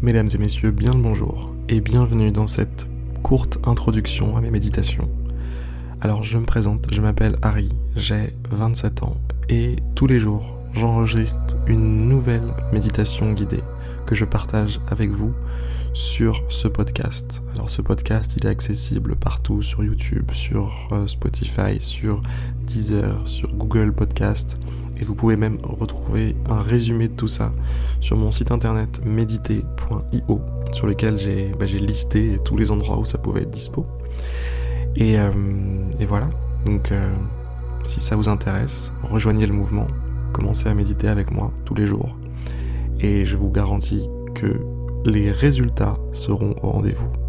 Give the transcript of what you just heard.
Mesdames et messieurs, bien le bonjour et bienvenue dans cette courte introduction à mes méditations. Alors je me présente, je m'appelle Harry, j'ai 27 ans et tous les jours j'enregistre une nouvelle méditation guidée que je partage avec vous sur ce podcast. Alors ce podcast il est accessible partout sur YouTube, sur euh, Spotify, sur Deezer, sur Google Podcast et vous pouvez même retrouver un résumé de tout ça sur mon site internet méditer.io sur lequel bah, j'ai listé tous les endroits où ça pouvait être dispo. Et, euh, voilà, donc euh, si ça vous intéresse, rejoignez le mouvement, commencez à méditer avec moi tous les jours. Et je vous garantis que les résultats seront au rendez-vous.